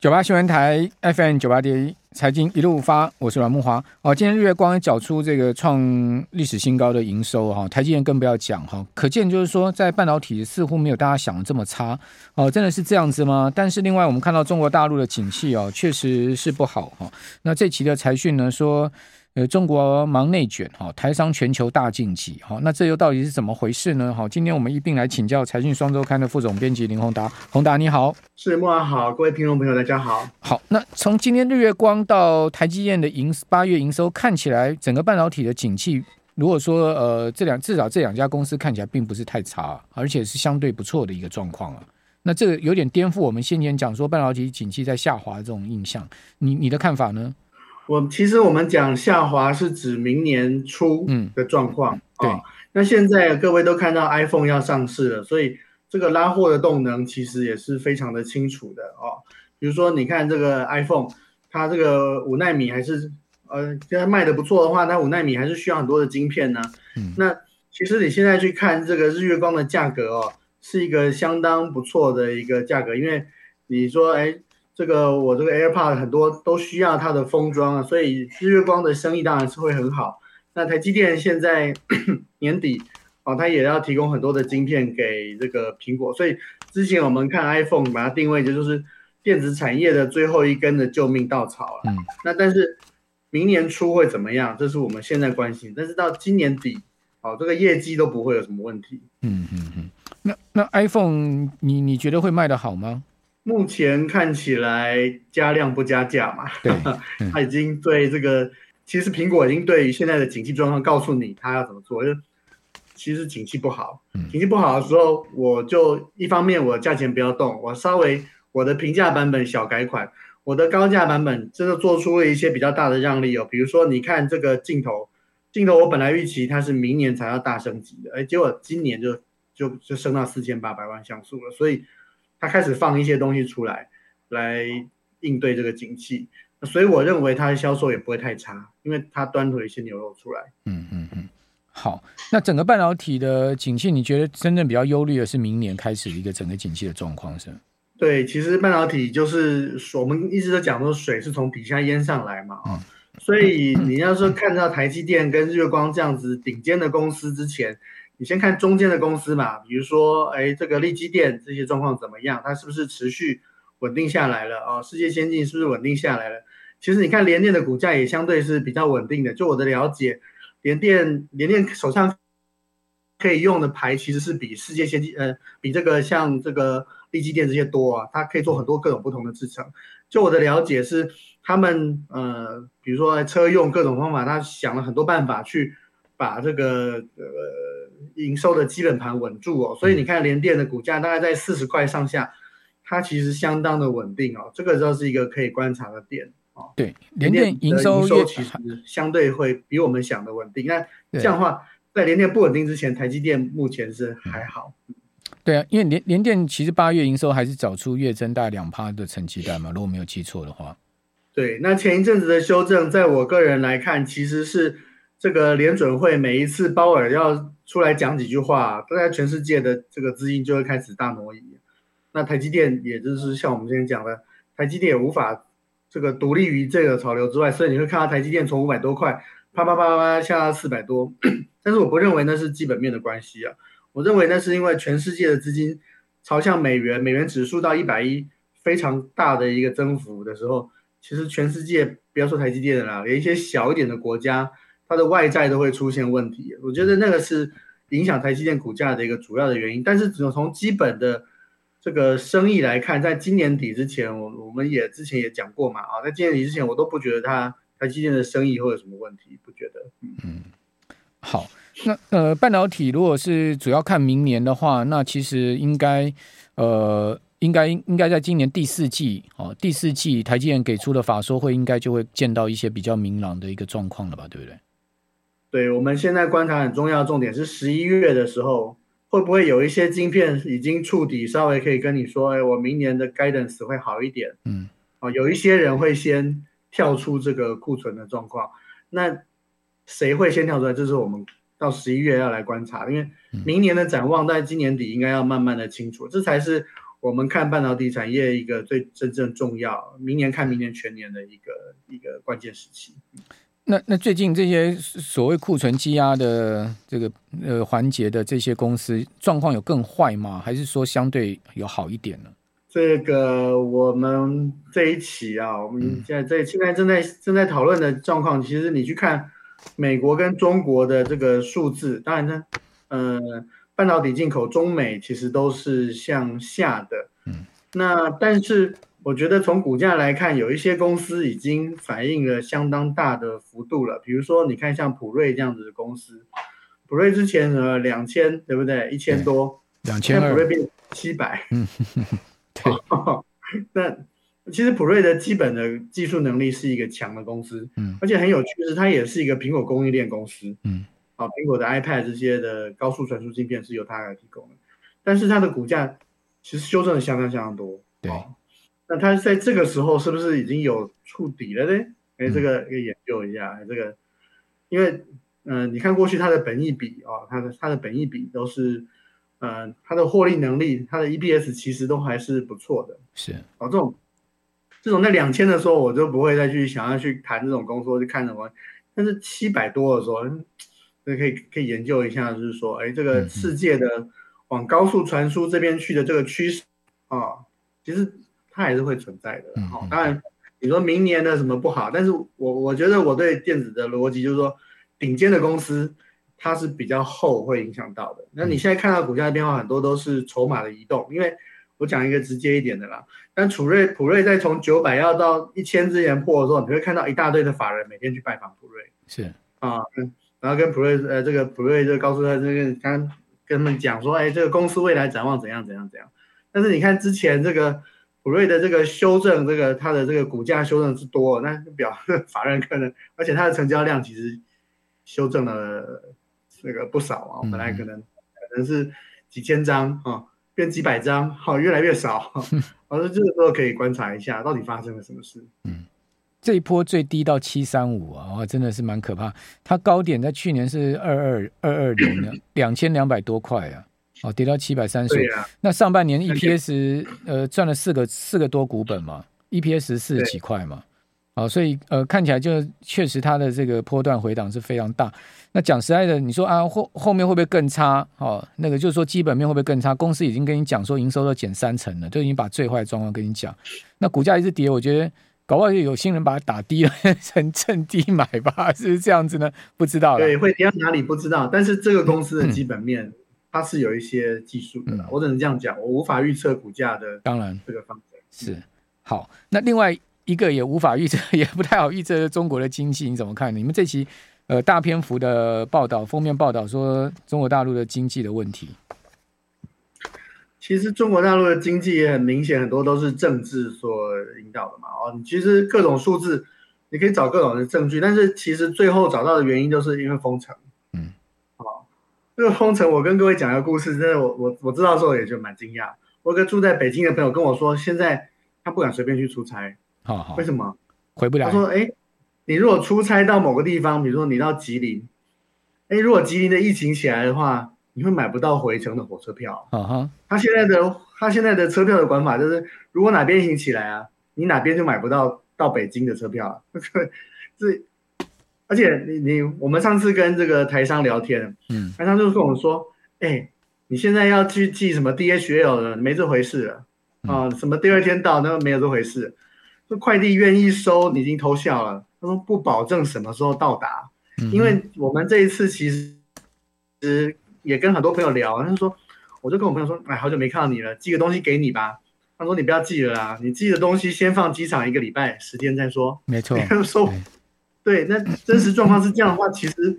九八新闻台 FM 九八点一财经一路发，我是阮木华。哦，今天日月光也缴出这个创历史新高的营收哈，台积电更不要讲哈，可见就是说在半导体似乎没有大家想的这么差哦，真的是这样子吗？但是另外我们看到中国大陆的景气哦，确实是不好哈。那这期的财讯呢说。呃，中国忙内卷哈，台商全球大竞挤哈，那这又到底是怎么回事呢？好，今天我们一并来请教财讯双周刊的副总编辑林宏达，宏达你好，是莫安好，各位听众朋友大家好。好，那从今天日月光到台积电的营八月营收看起来，整个半导体的景气，如果说呃这两至少这两家公司看起来并不是太差，而且是相对不错的一个状况啊。那这个有点颠覆我们先前讲说半导体景气在下滑这种印象，你你的看法呢？我其实我们讲下滑是指明年初的状况，嗯哦。对，那现在各位都看到 iPhone 要上市了，所以这个拉货的动能其实也是非常的清楚的哦。比如说，你看这个 iPhone，它这个五纳米还是呃，现在卖的不错的话，那五纳米还是需要很多的晶片呢。嗯，那其实你现在去看这个日月光的价格哦，是一个相当不错的一个价格，因为你说哎。这个我这个 AirPod 很多都需要它的封装啊，所以日月光的生意当然是会很好。那台积电现在 年底哦，它也要提供很多的晶片给这个苹果，所以之前我们看 iPhone 把它定位就就是电子产业的最后一根的救命稻草了。嗯。那但是明年初会怎么样？这是我们现在关心。但是到今年底，哦，这个业绩都不会有什么问题。嗯嗯嗯。那那 iPhone 你你觉得会卖得好吗？目前看起来加量不加价嘛，对，他已经对这个，其实苹果已经对于现在的景气状况告诉你他要怎么做，就其实景气不好，景气不好的时候，我就一方面我价钱不要动，我稍微我的平价版本小改款，我的高价版本真的做出了一些比较大的让利哦，比如说你看这个镜头，镜头我本来预期它是明年才要大升级的，哎，结果今年就就就升到四千八百万像素了，所以。他开始放一些东西出来，来应对这个景气，所以我认为它的销售也不会太差，因为它端出了一些牛肉出来。嗯嗯嗯，好，那整个半导体的景气，你觉得真正比较忧虑的是明年开始一个整个景气的状况是？对，其实半导体就是我们一直都讲说水是从底下淹上来嘛，啊、嗯，所以你要说看到台积电跟日月光这样子顶尖的公司之前。你先看中间的公司嘛，比如说，哎，这个力积电这些状况怎么样？它是不是持续稳定下来了？哦，世界先进是不是稳定下来了？其实你看联电的股价也相对是比较稳定的。就我的了解，联电联电手上可以用的牌其实是比世界先进，呃，比这个像这个力积电这些多啊，它可以做很多各种不同的制程。就我的了解是，他们呃，比如说车用各种方法，他想了很多办法去把这个呃。营收的基本盘稳住哦，所以你看联电的股价大概在四十块上下，它其实相当的稳定哦，这个就是一个可以观察的点哦。对，联电营收其实相对会比我们想的稳定。那这样的话，在联电不稳定之前，台积电目前是还好。对啊，因为联联电其实八月营收还是找出月增大概两趴的成绩单嘛，如果没有记错的话。对，那前一阵子的修正，在我个人来看，其实是。这个联准会每一次鲍尔要出来讲几句话，大家全世界的这个资金就会开始大挪移。那台积电也就是像我们今天讲的，台积电也无法这个独立于这个潮流之外，所以你会看到台积电从五百多块啪啪啪啪啪下到四百多。但是我不认为那是基本面的关系啊，我认为那是因为全世界的资金朝向美元，美元指数到一百一非常大的一个增幅的时候，其实全世界不要说台积电的啦，连一些小一点的国家。它的外债都会出现问题，我觉得那个是影响台积电股价的一个主要的原因。但是，只能从基本的这个生意来看，在今年底之前，我我们也之前也讲过嘛，啊，在今年底之前，我都不觉得它台积电的生意会有什么问题，不觉得。嗯，好，那呃，半导体如果是主要看明年的话，那其实应该呃，应该应该在今年第四季哦，第四季台积电给出的法说会，应该就会见到一些比较明朗的一个状况了吧，对不对？对，我们现在观察很重要的重点是十一月的时候，会不会有一些晶片已经触底，稍微可以跟你说，哎，我明年的 guidance 会好一点。嗯，哦，有一些人会先跳出这个库存的状况，那谁会先跳出来？这是我们到十一月要来观察，因为明年的展望在今年底应该要慢慢的清楚，这才是我们看半导体产业一个最真正重要，明年看明年全年的一个一个关键时期。那那最近这些所谓库存积压的这个呃环节的这些公司状况有更坏吗？还是说相对有好一点呢？这个我们这一期啊，我们现在在现在正在正在讨论的状况，其实你去看美国跟中国的这个数字，当然呢，呃，半导体进口中美其实都是向下的。嗯，那但是。我觉得从股价来看，有一些公司已经反映了相当大的幅度了。比如说，你看像普瑞这样子的公司，普瑞之前呃两千对不对？一千多，两千二，普瑞变七百。嗯，对。那其实普瑞的基本的技术能力是一个强的公司，嗯，而且很有趣的是，它也是一个苹果供应链公司，嗯，啊，苹果的 iPad 这些的高速传输晶片是由它来提供的，但是它的股价其实修正的相当相当多，对。那它在这个时候是不是已经有触底了呢？哎，这个可以研究一下。这个，因为，嗯、呃，你看过去它的本益比啊、哦，它的它的本益比都是，呃，它的获利能力，它的 EPS 其实都还是不错的。是，哦，这种，这种在两千的时候，我就不会再去想要去谈这种公司，去看什么。但是七百多的时候，那可以可以研究一下，就是说，哎，这个世界的往高速传输这边去的这个趋势啊、哦，其实。它还是会存在的，好，当然你说明年的什么不好，但是我我觉得我对电子的逻辑就是说，顶尖的公司它是比较后会影响到的。那你现在看到股价的变化很多都是筹码的移动，因为我讲一个直接一点的啦，但普瑞普瑞在从九百要到一千之前破的时候，你会看到一大堆的法人每天去拜访普瑞，是啊，然后跟普瑞呃这个普瑞就告诉他这个刚跟他们讲说，哎，这个公司未来展望怎样怎样怎样，但是你看之前这个。普瑞的这个修正，这个它的这个股价修正之多，那表示 法人可能，而且它的成交量其实修正了这个不少啊，本来可能可能是几千张啊，变几百张，好，越来越少。我说这个时候可以观察一下，到底发生了什么事。嗯，这一波最低到七三五啊，真的是蛮可怕。它高点在去年是二二二二零的两千两百多块啊。哦，跌到七百三十，那上半年 EPS 呃赚了四个四个多股本嘛，EPS 四十几块嘛，哦，所以呃看起来就确实它的这个波段回档是非常大。那讲实在的，你说啊后后面会不会更差？哦，那个就是说基本面会不会更差？公司已经跟你讲说营收都减三成了，就已经把最坏的状况跟你讲。那股价一直跌，我觉得搞不好有新人把它打低了，趁趁低买吧，是不是这样子呢？不知道了。对，会跌到哪里不知道，但是这个公司的基本面。嗯它是有一些技术的，我只能这样讲，我无法预测股价的。当然，这个方式是好。那另外一个也无法预测，也不太好预测中国的经济，你怎么看？你们这期呃大篇幅的报道，封面报道说中国大陆的经济的问题。其实中国大陆的经济也很明显，很多都是政治所引导的嘛。哦，你其实各种数字你可以找各种的证据，但是其实最后找到的原因就是因为封城。这个封城，我跟各位讲一个故事，真的我，我我我知道的时候也就蛮惊讶。我有个住在北京的朋友跟我说，现在他不敢随便去出差。好好，为什么？回不了。他说：“哎，你如果出差到某个地方，比如说你到吉林，哎，如果吉林的疫情起来的话，你会买不到回程的火车票。Uh. 他现在的他现在的车票的管法就是，如果哪边疫情起来啊，你哪边就买不到到北京的车票了。这。而且你你我们上次跟这个台商聊天，嗯，台商就是跟我们说，哎、欸，你现在要去寄什么 DHL 的，没这回事了啊，什么第二天到那个没有这回事，说快递愿意收，你已经偷笑了。他说不保证什么时候到达，因为我们这一次其实也跟很多朋友聊，他就说，我就跟我朋友说，哎，好久没看到你了，寄个东西给你吧。他说你不要寄了啦，你寄的东西先放机场一个礼拜，时间再说。没错。说。对，那真实状况是这样的话，其实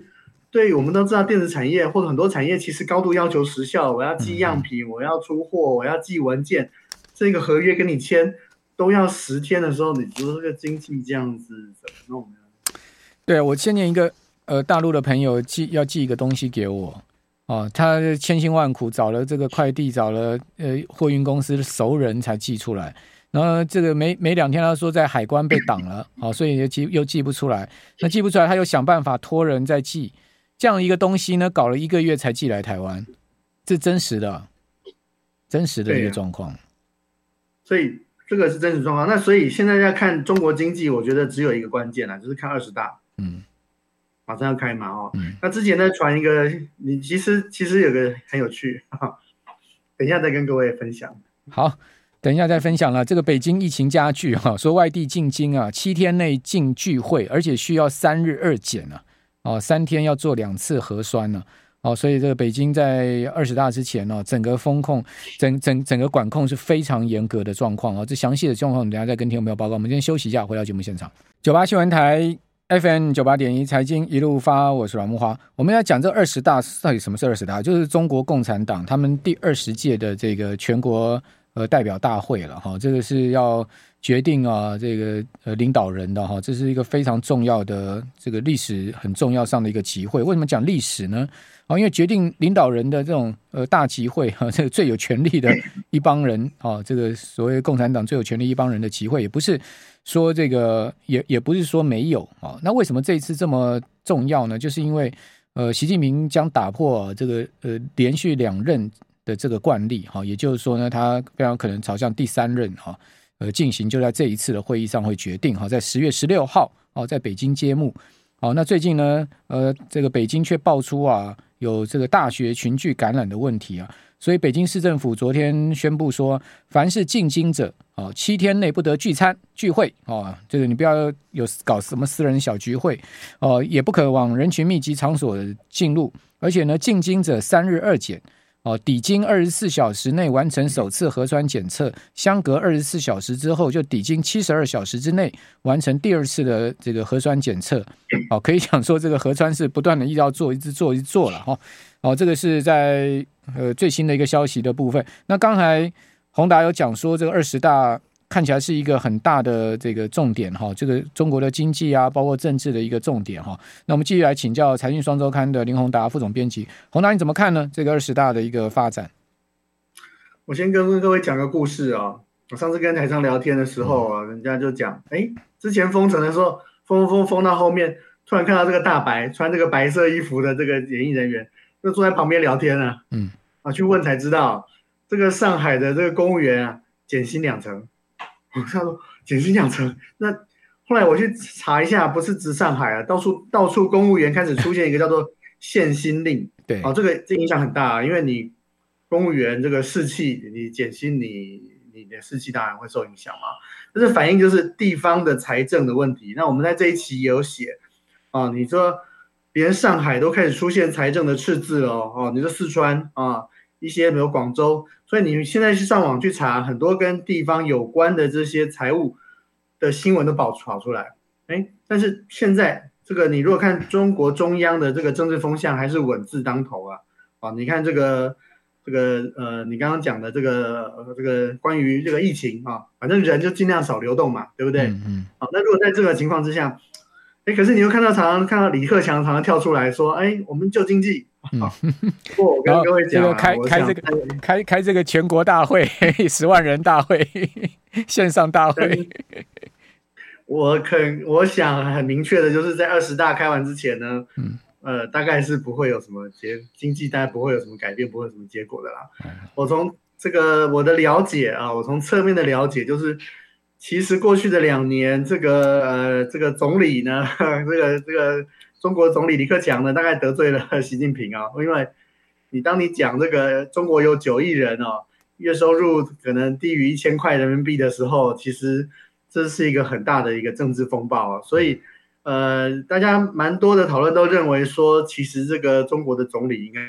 对我们都知道，电子产业或者很多产业其实高度要求时效。我要寄样品，我要出货，我要寄文件，这个合约跟你签都要十天的时候，你说这个经济这样子怎么弄呢？对，我前年一个呃大陆的朋友寄要寄一个东西给我，哦，他千辛万苦找了这个快递，找了呃货运公司的熟人才寄出来。然后这个没没两天，他说在海关被挡了，好，所以又寄又寄不出来。那寄不出来，他又想办法托人再寄，这样一个东西呢，搞了一个月才寄来台湾，这真实的，真实的一个状况。所以这个是真实状况。那所以现在要看中国经济，我觉得只有一个关键啦，就是看二十大。嗯，马上要开嘛哦。嗯。那之前呢传一个，你其实其实有个很有趣，等一下再跟各位分享。好，等一下再分享了。这个北京疫情加剧哈，说外地进京啊，七天内禁聚会，而且需要三日二检啊，哦，三天要做两次核酸呢。哦，所以这个北京在二十大之前呢，整个风控、整整整个管控是非常严格的状况啊。这详细的状况，我们等下再跟听众朋友报告。我们先休息一下，回到节目现场。九八新闻台 FM 九八点一财经一路发，我是阮木花。我们要讲这二十大到底什么是二十大？就是中国共产党他们第二十届的这个全国呃代表大会了哈。这个是要决定啊这个呃领导人的哈，这是一个非常重要的这个历史很重要上的一个集会。为什么讲历史呢？啊，因为决定领导人的这种呃大集会哈，这个最有权力的一帮人啊，这个所谓共产党最有权力一帮人的集会，也不是说这个也也不是说没有啊。那为什么这一次这么重要呢？就是因为呃，习近平将打破这个呃连续两任的这个惯例哈，也就是说呢，他非常可能朝向第三任哈呃进行，就在这一次的会议上会决定哈，在十月十六号哦，在北京揭幕。好，那最近呢，呃，这个北京却爆出啊。有这个大学群聚感染的问题啊，所以北京市政府昨天宣布说，凡是进京者啊，七天内不得聚餐聚会啊，这个你不要有搞什么私人小聚会哦，也不可往人群密集场所进入，而且呢，进京者三日二检。哦，抵京二十四小时内完成首次核酸检测，相隔二十四小时之后就抵京七十二小时之内完成第二次的这个核酸检测。哦，可以讲说这个核酸是不断的一直要做，一直做，一直做了哈。哦，这个是在呃最新的一个消息的部分。那刚才宏达有讲说这个二十大。看起来是一个很大的这个重点哈，这个中国的经济啊，包括政治的一个重点哈。那我们继续来请教财讯双周刊的林宏达副总编辑，宏达你怎么看呢？这个二十大的一个发展？我先跟各位讲个故事啊。我上次跟台上聊天的时候啊，人家就讲，哎，之前封城的时候，封封封到后面，突然看到这个大白穿这个白色衣服的这个演艺人员，就坐在旁边聊天啊。嗯，啊，去问才知道，这个上海的这个公务员啊，减薪两成。我他说减薪两成，那后来我去查一下，不是指上海啊，到处到处公务员开始出现一个叫做限薪令，对，哦，这个这影响很大啊，因为你公务员这个士气，你减薪，你你的士气当然会受影响嘛。但是反映就是地方的财政的问题。那我们在这一期也有写啊，你说连上海都开始出现财政的赤字了哦，你说四川啊。一些比如广州，所以你现在去上网去查很多跟地方有关的这些财务的新闻都跑跑出来，哎，但是现在这个你如果看中国中央的这个政治风向还是稳字当头啊，啊，你看这个这个呃，你刚刚讲的这个呃这个关于这个疫情啊，反正人就尽量少流动嘛，对不对？嗯嗯。好，那如果在这个情况之下，哎，可是你又看到常常看到李克强常常跳出来说，哎，我们救经济。嗯，我跟各位讲，这个开开这个开开这个全国大会，十万人大会，线上大会。我肯，我想很明确的就是在二十大开完之前呢，嗯，呃，大概是不会有什么结，经济大概不会有什么改变，不会有什么结果的啦。我从这个我的了解啊，我从侧面的了解就是，其实过去的两年，这个呃，这个总理呢，这 个这个。中国总理李克强呢，大概得罪了习近平啊，因为你当你讲这个中国有九亿人哦，月收入可能低于一千块人民币的时候，其实这是一个很大的一个政治风暴啊。所以，呃，大家蛮多的讨论都认为说，其实这个中国的总理应该应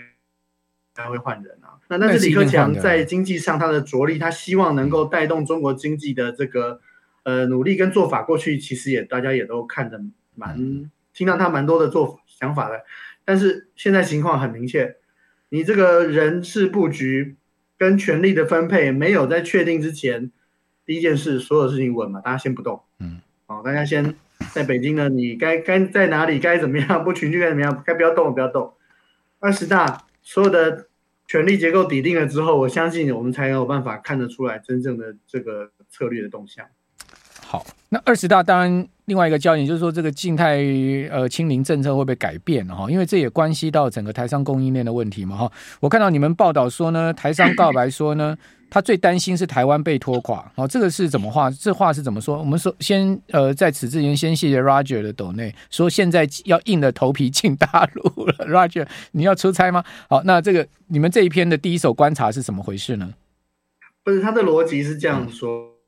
该会换人啊。那但是李克强在经济上他的着力，他希望能够带动中国经济的这个呃努力跟做法，过去其实也大家也都看得蛮。听到他蛮多的做想法的，但是现在情况很明确，你这个人事布局跟权力的分配没有在确定之前，第一件事所有事情稳嘛，大家先不动，嗯，好，大家先在北京呢，你该该在哪里该怎么样不群聚该怎么样，该不要动不要动。二十大所有的权力结构底定了之后，我相信我们才有办法看得出来真正的这个策略的动向。好，那二十大当然。另外一个焦点就是说，这个静态呃清零政策会不会改变哈？因为这也关系到整个台商供应链的问题嘛哈。我看到你们报道说呢，台商告白说呢，他最担心是台湾被拖垮。哦，这个是怎么话？这话是怎么说？我们说先呃，在此之前先谢谢 Roger 的抖内说现在要硬着头皮进大陆了。Roger，你要出差吗？好，那这个你们这一篇的第一手观察是怎么回事呢？不是，他的逻辑是这样说。嗯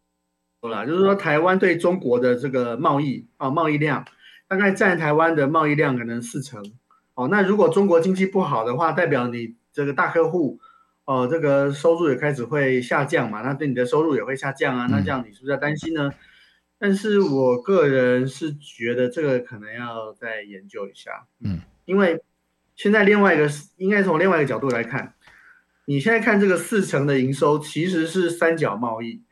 啦，就是说台湾对中国的这个贸易啊，贸易量大概占台湾的贸易量可能四成哦。那如果中国经济不好的话，代表你这个大客户哦，这个收入也开始会下降嘛，那对你的收入也会下降啊。那这样你是不是要担心呢？但是我个人是觉得这个可能要再研究一下，嗯，因为现在另外一个应该从另外一个角度来看，你现在看这个四成的营收其实是三角贸易。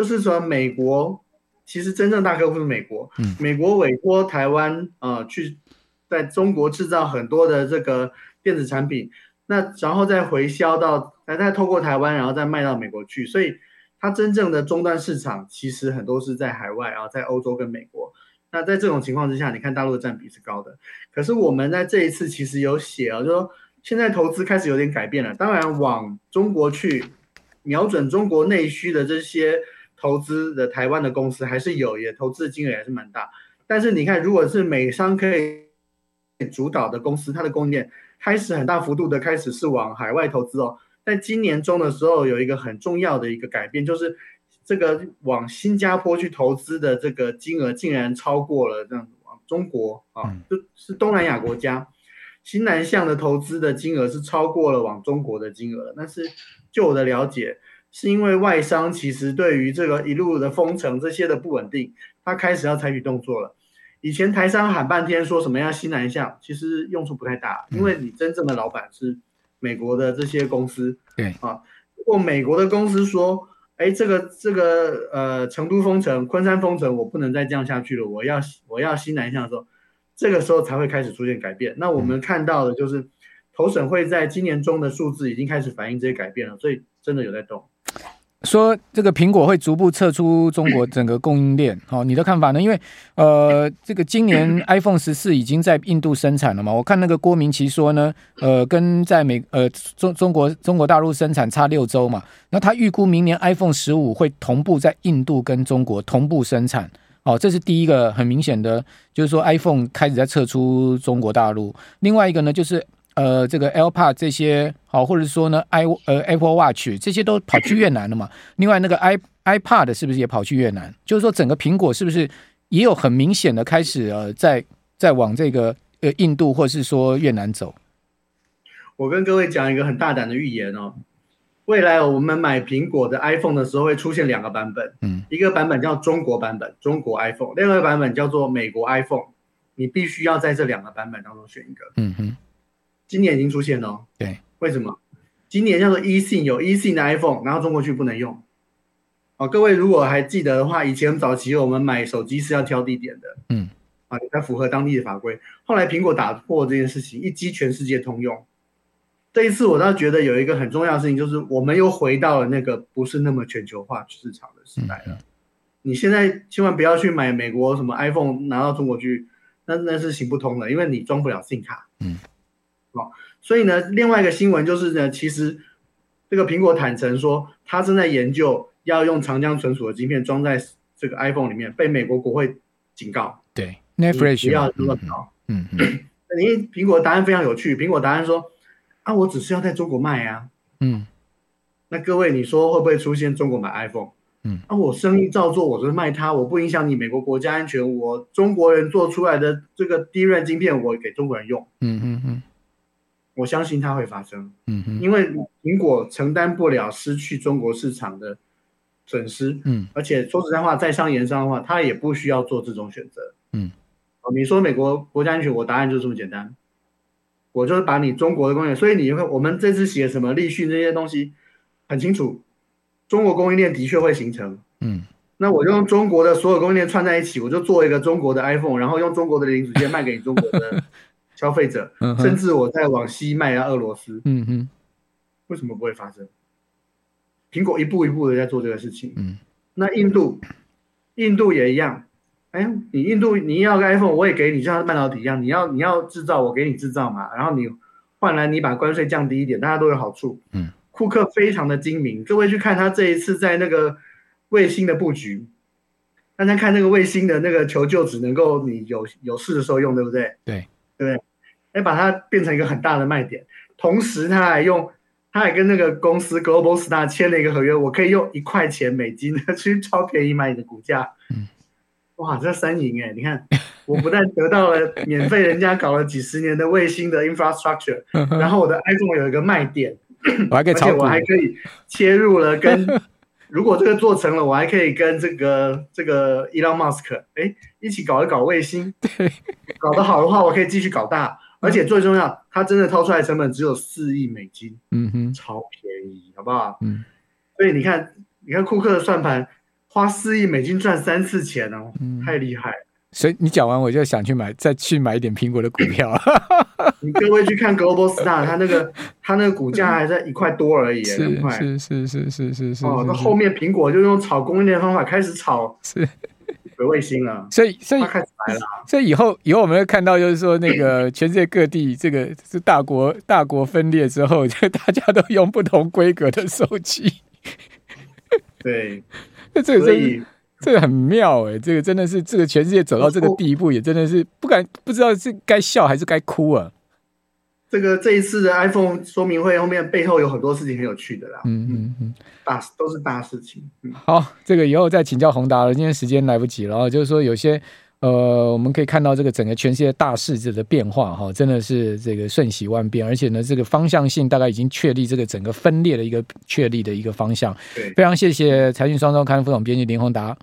就是说，美国其实真正大客户是美国，嗯美国委托台湾啊、呃、去在中国制造很多的这个电子产品，那然后再回销到，再透过台湾，然后再卖到美国去，所以它真正的终端市场其实很多是在海外啊，在欧洲跟美国。那在这种情况之下，你看大陆的占比是高的，可是我们在这一次其实有写啊，就说现在投资开始有点改变了，当然往中国去瞄准中国内需的这些。投资的台湾的公司还是有，也投资的金额还是蛮大。但是你看，如果是美商可以主导的公司，它的供应链开始很大幅度的开始是往海外投资哦。在今年中的时候，有一个很重要的一个改变，就是这个往新加坡去投资的这个金额竟然超过了这样子往中国啊，就是东南亚国家新南向的投资的金额是超过了往中国的金额。但是就我的了解。是因为外商其实对于这个一路的封城这些的不稳定，他开始要采取动作了。以前台商喊半天说什么要西南向，其实用处不太大，因为你真正的老板是美国的这些公司。对啊，如果美国的公司说，哎，这个这个呃成都封城、昆山封城，我不能再这样下去了，我要我要西南向的时候，这个时候才会开始出现改变。那我们看到的就是投审会在今年中的数字已经开始反映这些改变了，所以真的有在动。说这个苹果会逐步撤出中国整个供应链，好，你的看法呢？因为呃，这个今年 iPhone 十四已经在印度生产了嘛，我看那个郭明奇说呢，呃，跟在美呃中中国中国大陆生产差六周嘛，那他预估明年 iPhone 十五会同步在印度跟中国同步生产，哦，这是第一个很明显的，就是说 iPhone 开始在撤出中国大陆。另外一个呢，就是。呃，这个 AirPod 这些好，或者说呢，i 呃 Apple Watch 这些都跑去越南了嘛？另外那个 i iPad 是不是也跑去越南？就是说整个苹果是不是也有很明显的开始呃，在在往这个呃印度或是说越南走？我跟各位讲一个很大胆的预言哦，未来我们买苹果的 iPhone 的时候会出现两个版本，嗯，一个版本叫中国版本，中国 iPhone，另外一个版本叫做美国 iPhone，你必须要在这两个版本当中选一个，嗯哼。今年已经出现了，哦，对，为什么？今年叫做 eSIM 有 eSIM 的 iPhone，然后中国区不能用。哦，各位如果还记得的话，以前早期我们买手机是要挑地点的，嗯，啊，要符合当地的法规。后来苹果打破这件事情，一机全世界通用。这一次我倒觉得有一个很重要的事情，就是我们又回到了那个不是那么全球化市场的时代了。嗯嗯，你现在千万不要去买美国什么 iPhone 拿到中国去，那那是行不通的，因为你装不了 SIM 卡。嗯。哦，所以呢，另外一个新闻就是呢，其实这个苹果坦诚说，他正在研究要用长江存储的晶片装在这个 iPhone 里面，被美国国会警告。对，Netflix 不要这么搞。嗯嗯。因为苹果答案非常有趣，苹果答案说：啊，我只是要在中国卖啊。嗯。那各位，你说会不会出现中国买 iPhone？嗯。啊，我生意照做，我是卖它，我不影响你美国国家安全，我中国人做出来的这个 DRAM 晶片，我给中国人用。嗯嗯嗯。我相信它会发生，嗯哼，因为苹果承担不了失去中国市场的损失，嗯，而且说实在话，在商言商的话，他也不需要做这种选择，嗯，你说美国国家安全，我答案就这么简单，我就是把你中国的工业，所以你会，我们这次写什么立讯这些东西很清楚，中国供应链的确会形成，嗯，那我就用中国的所有供应链串在一起，我就做一个中国的 iPhone，然后用中国的零组件卖给你中国的。消费者，甚至我在往西卖到俄罗斯，嗯哼，为什么不会发生？苹果一步一步的在做这个事情，嗯，那印度，印度也一样，哎，你印度你要个 iPhone，我也给你，就像半导体一样，你要你要制造，我给你制造嘛，然后你换来你把关税降低一点，大家都有好处。嗯，库克非常的精明，各位去看他这一次在那个卫星的布局，大家看那个卫星的那个求救只能够你有有事的时候用，对不对？对，对不对？哎，把它变成一个很大的卖点，同时他还用。他还跟那个公司 Global Star 签了一个合约，我可以用一块钱美金 去超便宜买你的股价。嗯，哇，这三赢哎！你看，我不但得到了免费，人家搞了几十年的卫星的 infrastructure，然后我的 iPhone 有一个卖点，我还可以炒股，而且我还可以切入了跟，如果这个做成了，我还可以跟这个这个 Elon Musk 哎一起搞一搞卫星，对，搞得好的话，我可以继续搞大。而且最重要，他真的掏出来成本只有四亿美金，嗯哼，超便宜，好不好？嗯，所以你看，你看库克的算盘，花四亿美金赚三次钱哦，嗯、太厉害。所以你讲完，我就想去买，再去买一点苹果的股票。你各位去看 Global Star，它那个它那个股价还在一块多而已，是是是是是是是。哦，那后面苹果就用炒供应链的方法开始炒。是。卫星了，所以所以开始来了，所以以后以后我们会看到，就是说那个 全世界各地这个是大国大国分裂之后，就 大家都用不同规格的手机。对，那这个所以这个很妙哎，这个真的是这个全世界走到这个地步，也真的是不敢不知道是该笑还是该哭啊。这个这一次的 iPhone 说明会后面背后有很多事情很有趣的啦，嗯嗯嗯，大都是大事情。嗯、好，这个以后再请教宏达了，今天时间来不及了啊。就是说有些呃，我们可以看到这个整个全世界大势子的变化哈，真的是这个瞬息万变，而且呢，这个方向性大概已经确立，这个整个分裂的一个确立的一个方向。对，非常谢谢财讯双周刊副总编辑林宏达。